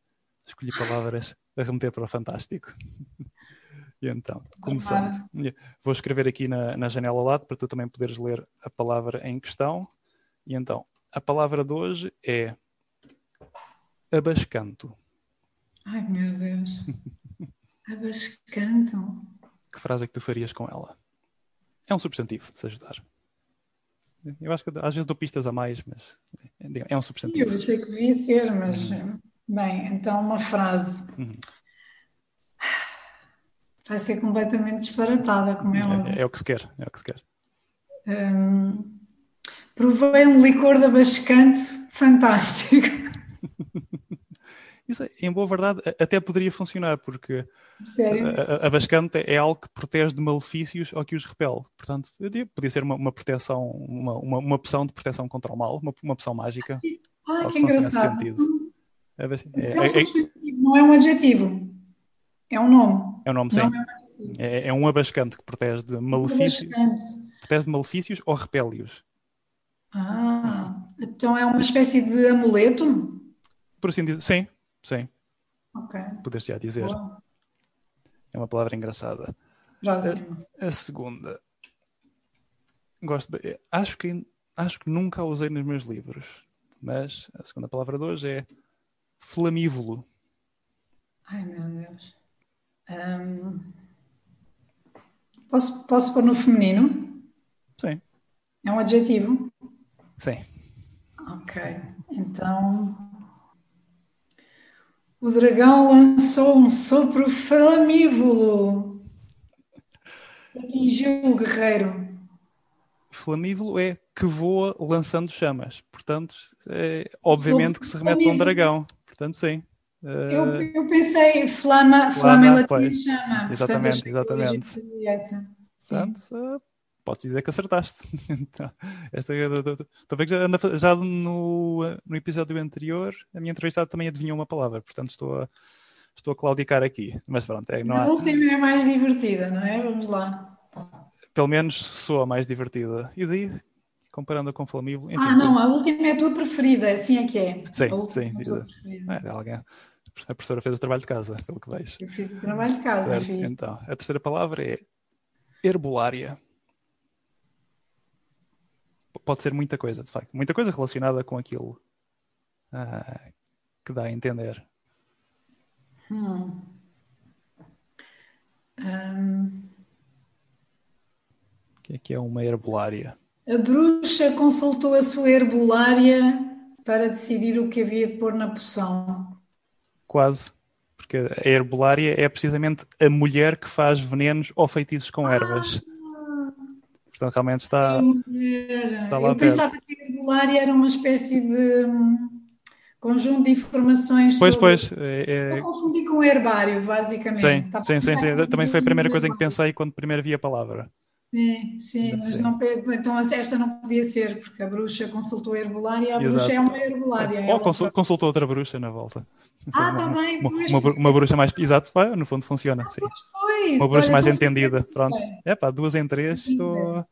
escolhi palavras a remeter para o fantástico. e então, começando, vou escrever aqui na, na janela ao lado para tu também poderes ler a palavra em questão. E então, a palavra de hoje é abascanto. Ai meu Deus. abascanto. Que frase é que tu farias com ela? É um substantivo, se ajudar. Eu acho que às vezes dou pistas a mais, mas é um substantivo. Sim, eu achei que devia ser, mas hum. Bem, então uma frase. Uhum. Vai ser completamente disparatada, como é, é óbvio. É, é, o que se quer, é o que se quer. Um, provei um licor da Bascante fantástico. Isso, em boa verdade, até poderia funcionar, porque a, a, Bascante é algo que protege de malefícios ou que os repele. Portanto, diria, podia ser uma, uma proteção, uma, uma, uma, opção de proteção contra o mal, uma, uma opção mágica. Ah, que engraçado. É, é, é, um substantivo, não é um adjetivo. É um nome. É um nome, sim. É, é, é, um abascante que protege de malefícios. Protege de malefícios ou repele-os. Ah, então é uma espécie de amuleto? Por assim dizer, sim, sim. Ok. Podes já dizer. Boa. É uma palavra engraçada. Próximo. A, a segunda. Gosto de, acho que acho que nunca a usei nos meus livros, mas a segunda palavra de hoje é flamívolo? Ai meu Deus. Um, posso, posso pôr no feminino? Sim. É um adjetivo? Sim. Ok. Então. O dragão lançou um sopro flamívolo. Atingiu o guerreiro. Flamívolo é que voa lançando chamas. Portanto, é, obviamente que se remete a um dragão. Portanto, sim. Eu, eu, pensei flama, flama, flama latim chama. Exatamente, Portanto, exatamente. Portanto, uh, podes dizer que acertaste. então, esta, estou a ver que já, já no, no episódio anterior, a minha entrevistada também adivinhou uma palavra, portanto estou a, estou a claudicar aqui. Mas pronto, é, não há... A última é mais divertida, não é? Vamos lá. Pelo menos soa mais divertida. E daí, comparando com Flamível. Enfim, ah, não, a última é a tua preferida, assim é que é. Sim, sim. É, alguém, a professora fez o trabalho de casa, pelo que vejo. Eu fiz o trabalho de casa, certo. Então, a terceira palavra é herbolária. Pode ser muita coisa, de facto. Muita coisa relacionada com aquilo ah, que dá a entender. Hum. Um... O que é que é uma herbolária? A bruxa consultou a sua herbolária para decidir o que havia de pôr na poção. Quase. Porque a herbolária é precisamente a mulher que faz venenos ou feitiços com ervas. Ah, Portanto, realmente está, está lá Eu perto. pensava que a herbolária era uma espécie de hum, conjunto de informações. Pois, sobre... pois. É, é... confundi com o herbário, basicamente. Sim, sim, sim, sim. Também foi a primeira coisa em que pensei quando primeiro vi a palavra. Sim, sim, mas não, então esta não podia ser, porque a bruxa consultou a herbolária e a Exato. bruxa é uma herbolária. Ou consul, consultou outra bruxa na volta. Ah, está bem. Uma, uma, uma, bruxa mais. Exato, no fundo funciona. Ah, sim. Pois, uma bruxa mais entendida. Pronto. É pá, duas em três, estou.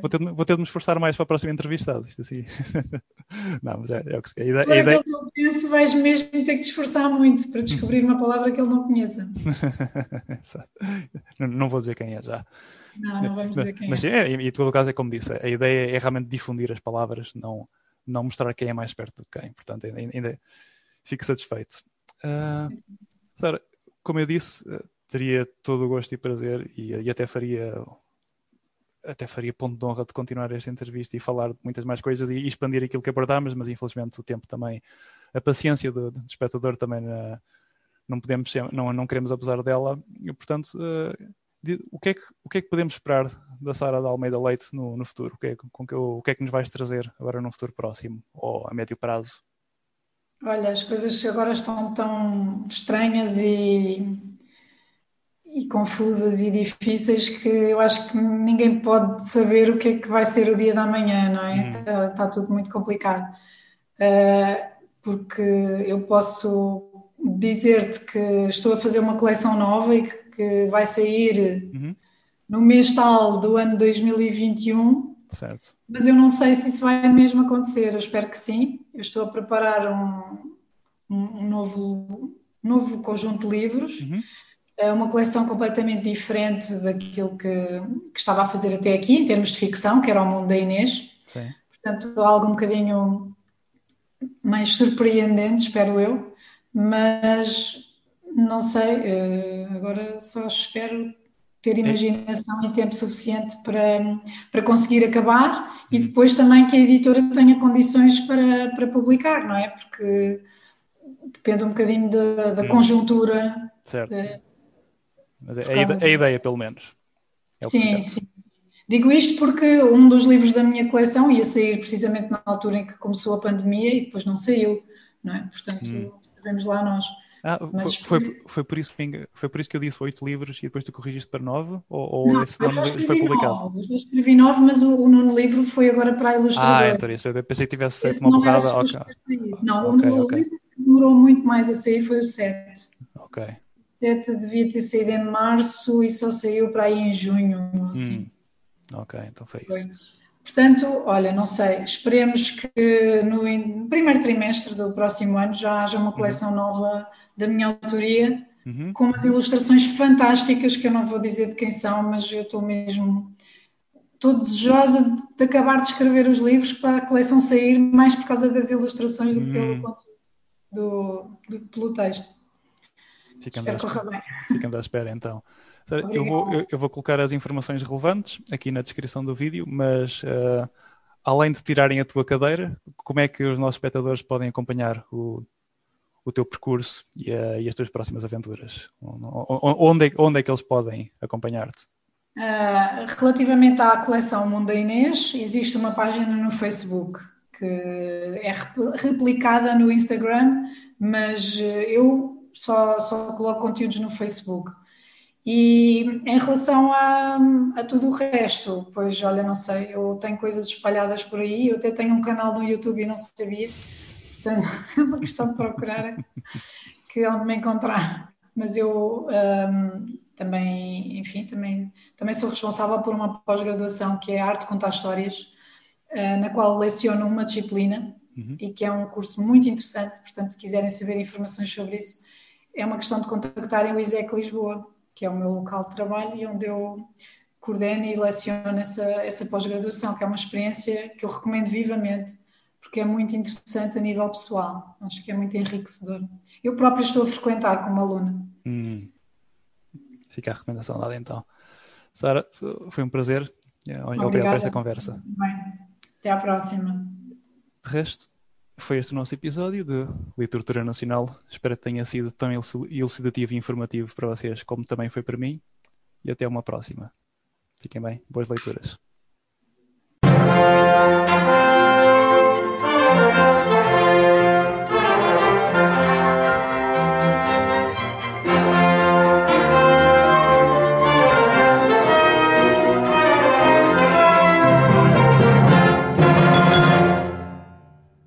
Vou ter, vou ter de me esforçar mais para a próxima entrevistada. Isto assim. não, mas é, é o que se quer. A ideia, que eu penso, vais mesmo ter que te esforçar muito para descobrir uma palavra que ele não conheça. não, não vou dizer quem é já. Não, não vamos dizer quem mas, é. é. E em todo o caso é como disse, a ideia é realmente difundir as palavras, não, não mostrar quem é mais perto do que quem. Portanto, ainda, ainda fico satisfeito. Uh, Sara, como eu disse, uh, teria todo o gosto e prazer e, e até faria até faria ponto de honra de continuar esta entrevista e falar de muitas mais coisas e, expandir aquilo que abordámos, mas infelizmente o tempo também, a paciência do, do espectador também uh, não podemos, não, não queremos abusar dela, e, portanto, uh, o, que é que, o que é que podemos esperar da Sara da Almeida Leite no, no futuro? O que, é, com que, o que é que nos vais trazer agora no futuro próximo ou a médio prazo? Olha, as coisas agora estão tão estranhas e, e confusas e difíceis que eu acho que ninguém pode saber o que é que vai ser o dia da manhã, não é? Está, uhum. tá tudo muito complicado. Uh, porque eu posso dizer-te que estou a fazer uma coleção nova e que, que vai sair uhum. no mês tal do ano 2021. Certo. Mas eu não sei se isso vai mesmo acontecer. Eu espero que sim. Eu estou a preparar um, um novo, novo conjunto de livros. Uhum. É uma coleção completamente diferente daquilo que, que, estava a fazer até aqui, em termos de ficção, que era o mundo da Inês. Sim. Portanto, algo um bocadinho mais surpreendente, espero eu mas não sei, eh, agora só espero ter imaginação e tempo suficiente para, para conseguir acabar e uhum. depois também que a editora tenha condições para, para publicar, não é? Porque depende um bocadinho da, da uhum. conjuntura. Certo. De, Mas é a, ideia, a ideia, pelo menos. É sim, sim. Digo isto porque um dos livros da minha coleção ia sair precisamente na altura em que começou a pandemia e depois não saiu, não é? Portanto, hum vemos lá nós. Ah, Mas foi, foi, foi, por isso que, foi por isso que eu disse oito livros e depois tu corrigiste para nove? Ou, ou não, esse nome foi publicado? Nove. Eu escrevi nove, mas o, o nono livro foi agora para a ilustradora. Ah, então isso. Eu pensei que tivesse feito esse uma borrada. Okay. Não, okay, o okay. livro que demorou muito mais a sair foi o sete. Ok. O sete devia ter saído em março e só saiu para aí em junho. Assim. Hum. Ok, então foi isso. Foi. Portanto, olha, não sei, esperemos que no primeiro trimestre do próximo ano já haja uma coleção uhum. nova da minha autoria, uhum. com umas ilustrações fantásticas que eu não vou dizer de quem são, mas eu estou mesmo estou desejosa de acabar de escrever os livros para a coleção sair mais por causa das ilustrações do que pelo, uhum. do, do, pelo texto. Ficamos à, espera, ficamos à espera então. Eu vou, eu, eu, vou colocar as informações relevantes aqui na descrição do vídeo, mas uh, além de tirarem a tua cadeira, como é que os nossos espectadores podem acompanhar o, o teu percurso e, uh, e, as tuas próximas aventuras? Onde é, onde é que eles podem acompanhar-te? Uh, relativamente à coleção Mundo Inês, existe uma página no Facebook que é replicada no Instagram, mas eu só, só coloco conteúdos no Facebook. E em relação a, a, tudo o resto, pois olha, não sei, eu tenho coisas espalhadas por aí, eu até tenho um canal no YouTube e não sabia, portanto, é uma questão de procurar que é onde me encontrar. Mas eu um, também, enfim, também, também sou responsável por uma pós-graduação que é Arte Contar Histórias, uh, na qual leciono uma disciplina uhum. e que é um curso muito interessante, portanto, se quiserem saber informações sobre isso, é uma questão de contactarem o ISEC Lisboa que é o meu local de trabalho e onde eu coordeno e leciono essa, essa pós-graduação, que é uma experiência que eu recomendo vivamente, porque é muito interessante a nível pessoal. Acho que é muito enriquecedor. Eu própria estou a frequentar como aluna. Hum. Fica a recomendação dada então. Sara, foi um prazer. Obrigado por esta conversa. Bem, até à próxima. De resto, foi este o nosso episódio de Literatura Nacional. Espero que tenha sido tão elucidativo e informativo para vocês como também foi para mim. E até uma próxima. Fiquem bem. Boas leituras.